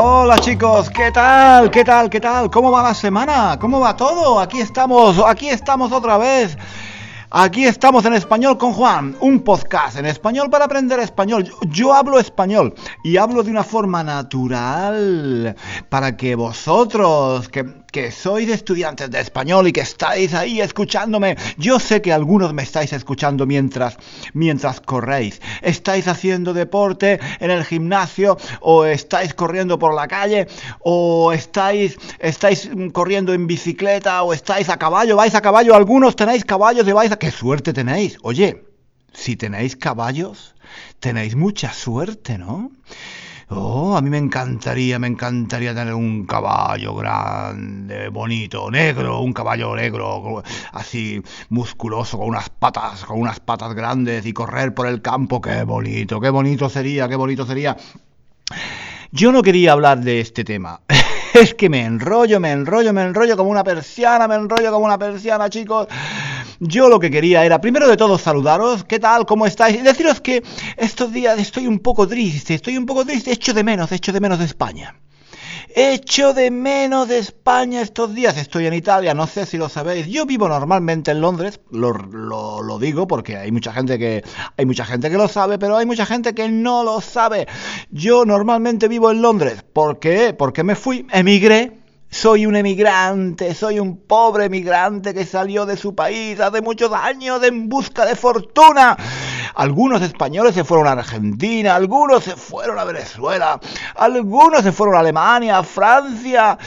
Hola chicos, ¿qué tal? ¿Qué tal? ¿Qué tal? ¿Cómo va la semana? ¿Cómo va todo? Aquí estamos, aquí estamos otra vez. Aquí estamos en español con Juan, un podcast en español para aprender español. Yo, yo, hablo español y hablo de una forma natural para que vosotros, que, que sois estudiantes de español y que estáis ahí escuchándome, yo sé que algunos me estáis escuchando mientras, mientras corréis. Estáis haciendo deporte en el gimnasio o estáis corriendo por la calle o estáis, estáis corriendo en bicicleta o estáis a caballo, vais a caballo, algunos tenéis caballos y vais a qué suerte tenéis. Oye, si tenéis caballos, tenéis mucha suerte, ¿no? Oh, a mí me encantaría, me encantaría tener un caballo grande, bonito, negro, un caballo negro, así musculoso, con unas patas, con unas patas grandes y correr por el campo. Qué bonito, qué bonito sería, qué bonito sería. Yo no quería hablar de este tema. es que me enrollo, me enrollo, me enrollo como una persiana, me enrollo como una persiana, chicos. Yo lo que quería era, primero de todo, saludaros, ¿qué tal? ¿Cómo estáis? Y deciros que estos días estoy un poco triste, estoy un poco triste, echo de menos, echo de menos de España. Echo de menos de España estos días. Estoy en Italia, no sé si lo sabéis. Yo vivo normalmente en Londres, lo, lo, digo porque hay mucha gente que hay mucha gente que lo sabe, pero hay mucha gente que no lo sabe. Yo normalmente vivo en Londres. ¿Por qué? Porque me fui, emigré soy un emigrante, soy un pobre emigrante que salió de su país hace muchos años en busca de fortuna. Algunos españoles se fueron a Argentina, algunos se fueron a Venezuela, algunos se fueron a Alemania, a Francia.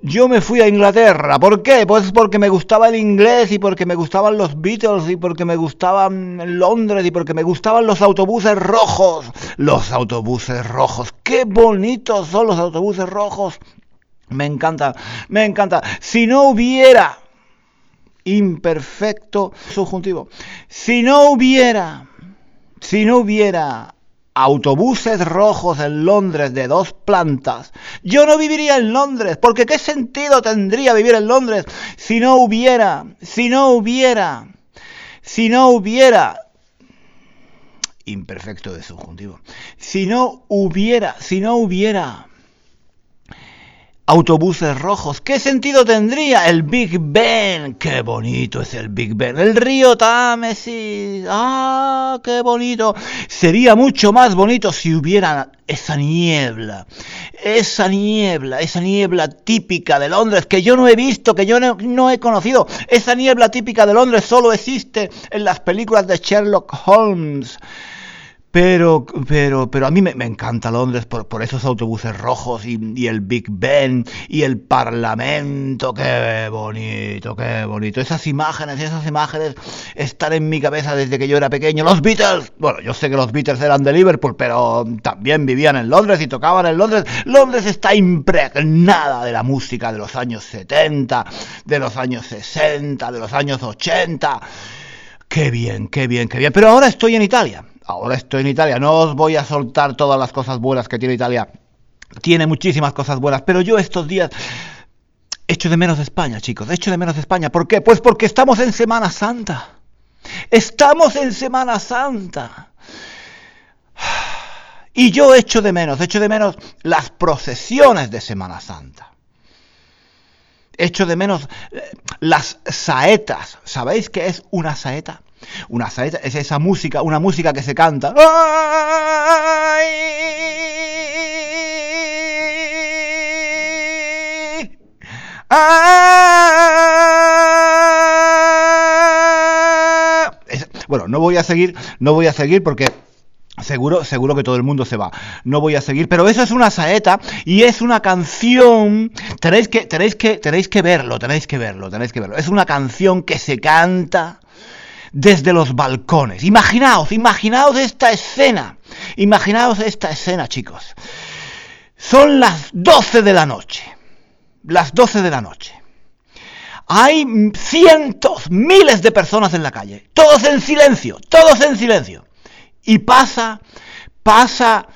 Yo me fui a Inglaterra. ¿Por qué? Pues porque me gustaba el inglés y porque me gustaban los Beatles y porque me gustaban Londres y porque me gustaban los autobuses rojos. Los autobuses rojos. ¡Qué bonitos son los autobuses rojos! Me encanta, me encanta. Si no hubiera imperfecto subjuntivo, si no hubiera, si no hubiera autobuses rojos en Londres de dos plantas, yo no viviría en Londres, porque ¿qué sentido tendría vivir en Londres si no hubiera, si no hubiera, si no hubiera imperfecto de subjuntivo, si no hubiera, si no hubiera autobuses rojos. ¿Qué sentido tendría el Big Ben? Qué bonito es el Big Ben. El río Támesis. Ah, qué bonito. Sería mucho más bonito si hubiera esa niebla. Esa niebla, esa niebla típica de Londres que yo no he visto, que yo no, no he conocido. Esa niebla típica de Londres solo existe en las películas de Sherlock Holmes. Pero, pero, pero a mí me, encanta Londres por, por, esos autobuses rojos y, y, el Big Ben y el Parlamento. Qué bonito, qué bonito. Esas imágenes, esas imágenes están en mi cabeza desde que yo era pequeño. Los Beatles. Bueno, yo sé que los Beatles eran de Liverpool, pero también vivían en Londres y tocaban en Londres. Londres está impregnada de la música de los años 70, de los años 60, de los años 80. Qué bien, qué bien, qué bien. Pero ahora estoy en Italia ahora estoy en Italia, no os voy a soltar todas las cosas buenas que tiene Italia. Tiene muchísimas cosas buenas, pero yo estos días echo de menos España, chicos, echo de menos España. ¿Por qué? Pues porque estamos en Semana Santa. Estamos en Semana Santa. Y yo echo de menos, echo de menos las procesiones de Semana Santa. Echo de menos eh, las saetas. ¿Sabéis qué es una saeta? Una saeta es esa música, una música que se canta. Bueno, no voy a seguir, no voy a seguir porque Seguro, seguro que todo el mundo se va. No voy a seguir, pero eso es una saeta y es una canción. Tenéis que, tenéis que, tenéis que verlo, tenéis que verlo, tenéis que verlo. Es una canción que se canta desde los balcones. Imaginaos, imaginaos esta escena. Imaginaos esta escena, chicos. Son las 12 de la noche. Las 12 de la noche. Hay cientos, miles de personas en la calle. Todos en silencio, todos en silencio y pasa, pasa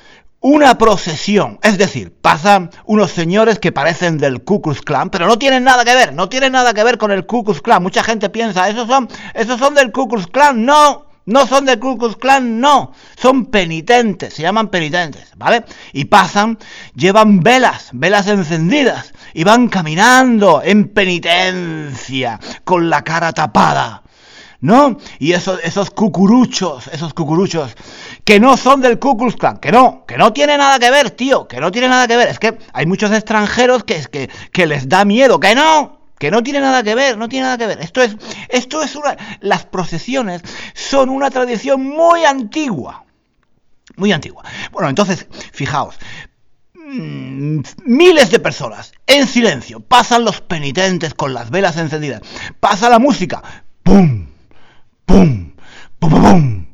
una procesión, es decir, pasan unos señores que parecen del Ku Klux Klan, pero no tienen nada que ver, no tienen nada que ver con el Ku Klux Klan. Mucha gente piensa, esos son, esos son del Ku Klux Klan, no, no son del Ku Klux Klan, no, son penitentes, se llaman penitentes, ¿vale? Y pasan, llevan velas, velas encendidas, y van caminando en penitencia, con la cara tapada. ¿No? Y esos, esos cucuruchos, esos cucuruchos, que no son del Ku Klux Klan, que no, que no tiene nada que ver, tío, que no tiene nada que ver. Es que hay muchos extranjeros que, que, que les da miedo, que no, que no tiene nada que ver, no tiene nada que ver. Esto es, esto es una, las procesiones son una tradición muy antigua, muy antigua. Bueno, entonces, fijaos, mm, miles de personas en silencio, pasan los penitentes con las velas encendidas, pasa la música, ¡pum! ¡Pum! ¡Pum, pum!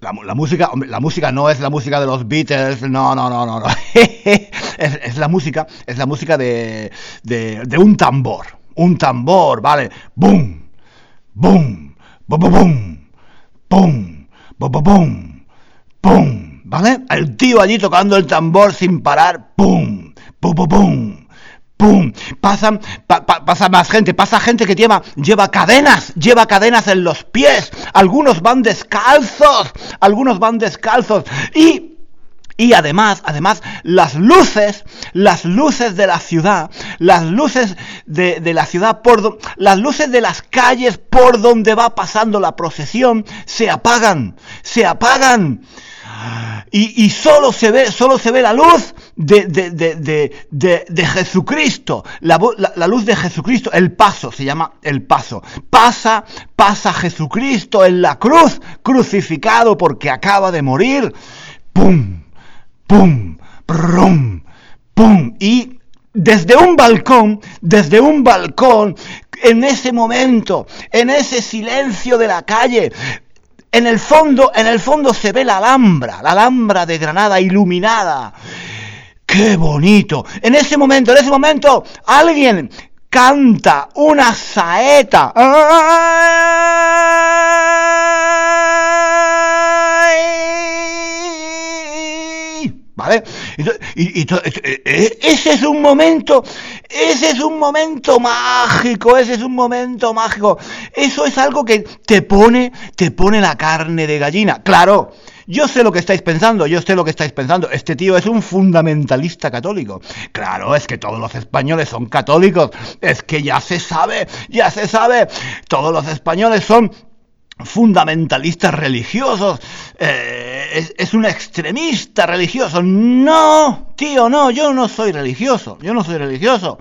La, música, la música no es la música de los Beatles, no, no, no, no, no. es, la música, es la música de, de, un tambor, un tambor, ¿vale? ¡Bum! ¡Bum! ¡Bum, bum, bum! ¡Pum! ¡Bum, bum, bum! ¡Pum! ¿Vale? El tío allí tocando el tambor sin parar, ¡pum! ¡Pum, pum, pum! ¡Pum! Pasa, pasa más gente, pasa gente que lleva, lleva cadenas, lleva cadenas en los pies, algunos van descalzos, algunos van descalzos y y además, además, las luces, las luces de la ciudad, las luces de, de, la ciudad, por las luces de las calles por donde va pasando la procesión, se apagan, se apagan. Y, y, solo se ve, solo se ve la luz de, de, de, de Jesucristo, la, la, luz de Jesucristo, el paso, se llama el paso. Pasa, pasa Jesucristo en la cruz, crucificado porque acaba de morir. ¡Pum! ¡Pum! ¡Pum! ¡Pum! Y desde un balcón, desde un balcón, en ese momento, en ese silencio de la calle, en el fondo, en el fondo se ve la Alhambra, la Alhambra de Granada iluminada. ¡Qué bonito! En ese momento, en ese momento, alguien canta una saeta. ¿Vale? Y, e, e, ese es un momento, ese es un momento mágico, ese es un momento mágico. Eso es algo que te pone, te pone la carne de gallina. Claro, yo sé lo que estáis pensando, yo sé lo que estáis pensando. Este tío es un fundamentalista católico. Claro, es que todos los españoles son católicos. Es que ya se sabe, ya se sabe. Todos los españoles son fundamentalistas religiosos, eh, es, un extremista religioso. No, tío, no, yo no soy religioso, yo no soy religioso.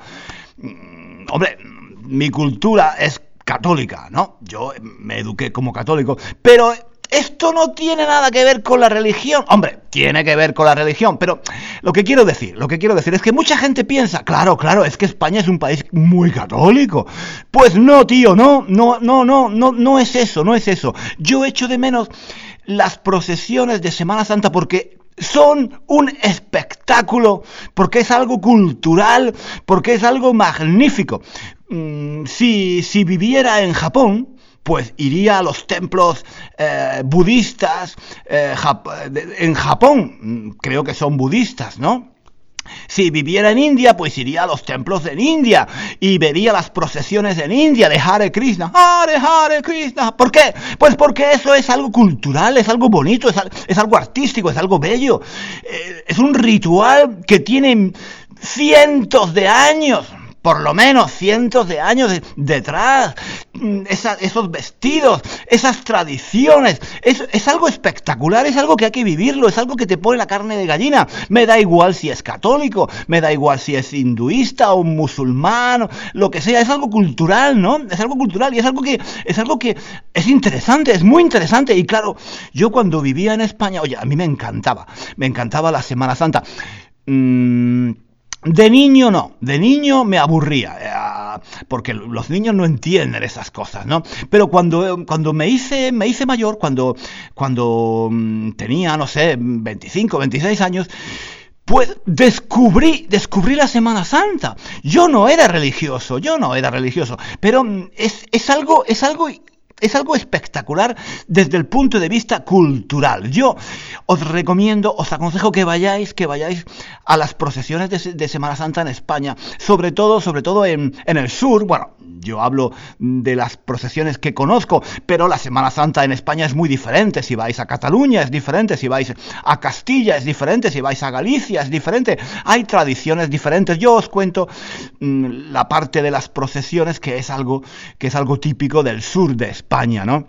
Mm, hombre, mi cultura es católica, ¿no? Yo me eduqué como católico, pero esto no tiene nada que ver con la religión. Hombre, tiene que ver con la religión, pero lo que quiero decir, lo que quiero decir es que mucha gente piensa, claro, claro, es que España es un país muy católico. Pues no, tío, no, no, no, no, no, no es eso, no es eso. Yo echo de menos las procesiones de Semana Santa porque son un espectáculo, porque es algo cultural, porque es algo magnífico. Mm, si, si viviera en Japón, pues iría a los templos eh, budistas eh, en Japón, creo que son budistas, ¿no? Si viviera en India, pues iría a los templos en India y vería las procesiones en India de Hare Krishna. Hare Hare Krishna. ¿Por qué? Pues porque eso es algo cultural, es algo bonito, es, algo artístico, es algo bello. Eh, es un ritual que tiene cientos de años por lo menos cientos de años detrás, mm, esos vestidos, esas tradiciones, es, es algo espectacular, es algo que hay que vivirlo, es algo que te pone la carne de gallina. Me da igual si es católico, me da igual si es hinduista o musulmán, lo que sea, es algo cultural, ¿no? Es algo cultural y es algo que es algo que es interesante, es muy interesante y claro, yo cuando vivía en España, oye, a mí me encantaba, me encantaba la Semana Santa. Mm, de niño no, de niño me aburría, eh, porque los niños no entienden esas cosas, ¿no? Pero cuando, cuando me hice, me hice mayor, cuando, cuando mm, tenía, no sé, 25, 26 años, pues descubrí, descubrí la Semana Santa. Yo no era religioso, yo no era religioso, pero mm, es, es algo, es algo es algo espectacular desde el punto de vista cultural. Yo os recomiendo, os aconsejo que vayáis, que vayáis a las procesiones de, Semana Santa en España, sobre todo, sobre todo en, en, el sur. Bueno, yo hablo de las procesiones que conozco, pero la Semana Santa en España es muy diferente. Si vais a Cataluña es diferente, si vais a Castilla es diferente, si vais a Galicia es diferente. Hay tradiciones diferentes. Yo os cuento mm, la parte de las procesiones que es algo que es algo típico del sur de España. España, ¿no?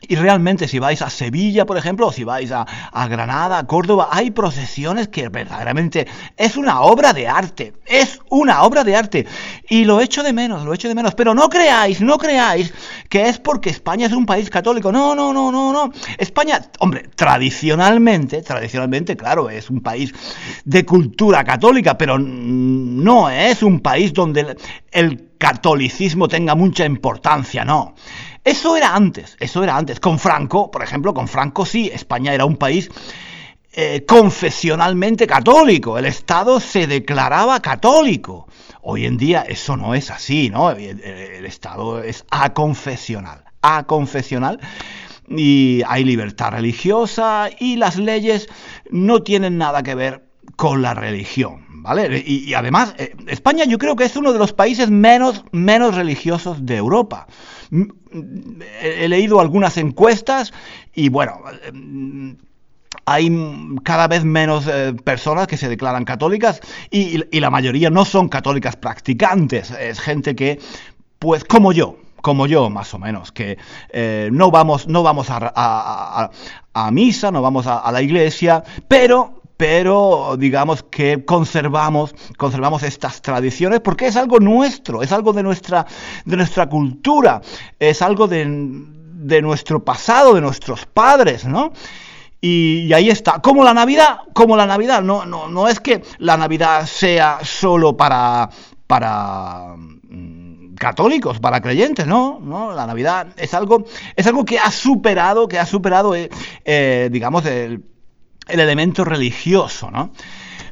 Y realmente si vais a Sevilla, por ejemplo, o si vais a, Granada, a Córdoba, hay procesiones que verdaderamente es una obra de arte, es una obra de arte. Y lo echo de menos, lo echo de menos. Pero no creáis, no creáis que es porque España es un país católico. No, no, no, no, no. España, hombre, tradicionalmente, tradicionalmente, claro, es un país de cultura católica, pero no es un país donde el catolicismo tenga mucha importancia, no. Eso era antes, eso era antes. Con Franco, por ejemplo, con Franco sí, España era un país eh, confesionalmente católico, el Estado se declaraba católico. Hoy en día eso no es así, ¿no? El, el Estado es aconfesional, aconfesional y hay libertad religiosa y las leyes no tienen nada que ver con la religión, ¿vale? Y, además, eh, España yo creo que es uno de los países menos, menos religiosos de Europa. He leído algunas encuestas y bueno, eh, hay cada vez menos eh, personas que se declaran católicas y, la mayoría no son católicas practicantes, es gente que, pues como yo, como yo más o menos, que no vamos, no vamos a, misa, no vamos a, la iglesia, pero pero digamos que conservamos, conservamos estas tradiciones porque es algo nuestro, es algo de nuestra, de nuestra cultura, es algo de, nuestro pasado, de nuestros padres, ¿no? Y, ahí está. Como la Navidad, como la Navidad, no, no, no es que la Navidad sea solo para, para mm, católicos, para creyentes, no, no, la Navidad es algo, es algo que ha superado, que ha superado, eh, eh, digamos, el el elemento religioso, ¿no?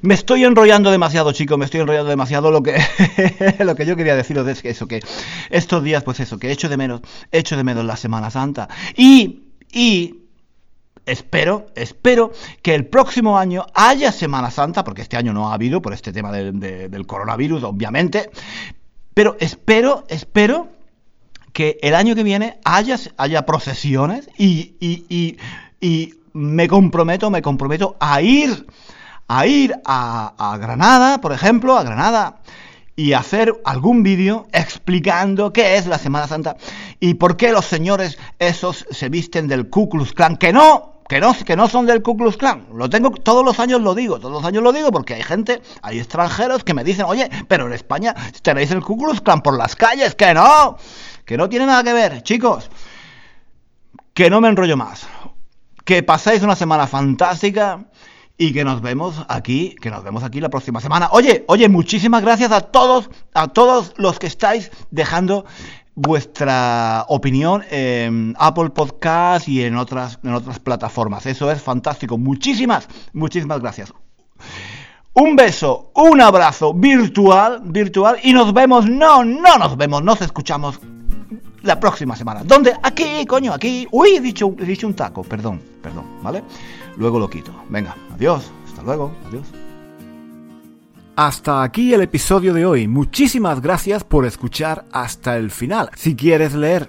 Me estoy enrollando demasiado, chicos, me estoy enrollando demasiado. Lo que, lo que yo quería deciros es que eso, que estos días, pues eso, que echo de menos, echo de menos la Semana Santa. Y, y espero, espero que el próximo año haya Semana Santa, porque este año no ha habido por este tema del coronavirus, obviamente. Pero espero, espero que el año que viene haya, haya procesiones y, y, y, y me comprometo, me comprometo a ir, a ir a, Granada, por ejemplo, a Granada, y hacer algún vídeo explicando qué es la Semana Santa y por qué los señores esos se visten del Ku Klux Klan, que no, que no, que no son del Ku Klux Klan. Lo tengo, todos los años lo digo, todos los años lo digo porque hay gente, hay extranjeros que me dicen, oye, pero en España tenéis el Ku Klux Klan por las calles, que no, que no tiene nada que ver, chicos, que no me enrollo más que pasáis una semana fantástica y que nos vemos aquí, que nos vemos aquí la próxima semana. Oye, oye, muchísimas gracias a todos, a todos los que estáis dejando vuestra opinión en Apple Podcast y en otras, en otras plataformas. Eso es fantástico. Muchísimas, muchísimas gracias. Un beso, un abrazo virtual, virtual y nos vemos, no, no nos vemos, nos escuchamos la próxima semana. ¿Dónde? Aquí, coño, aquí. Uy, he dicho, he dicho un taco, perdón, perdón, ¿vale? Luego lo quito. Venga, adiós, hasta luego, adiós. Hasta aquí el episodio de hoy. Muchísimas gracias por escuchar hasta el final. Si quieres leer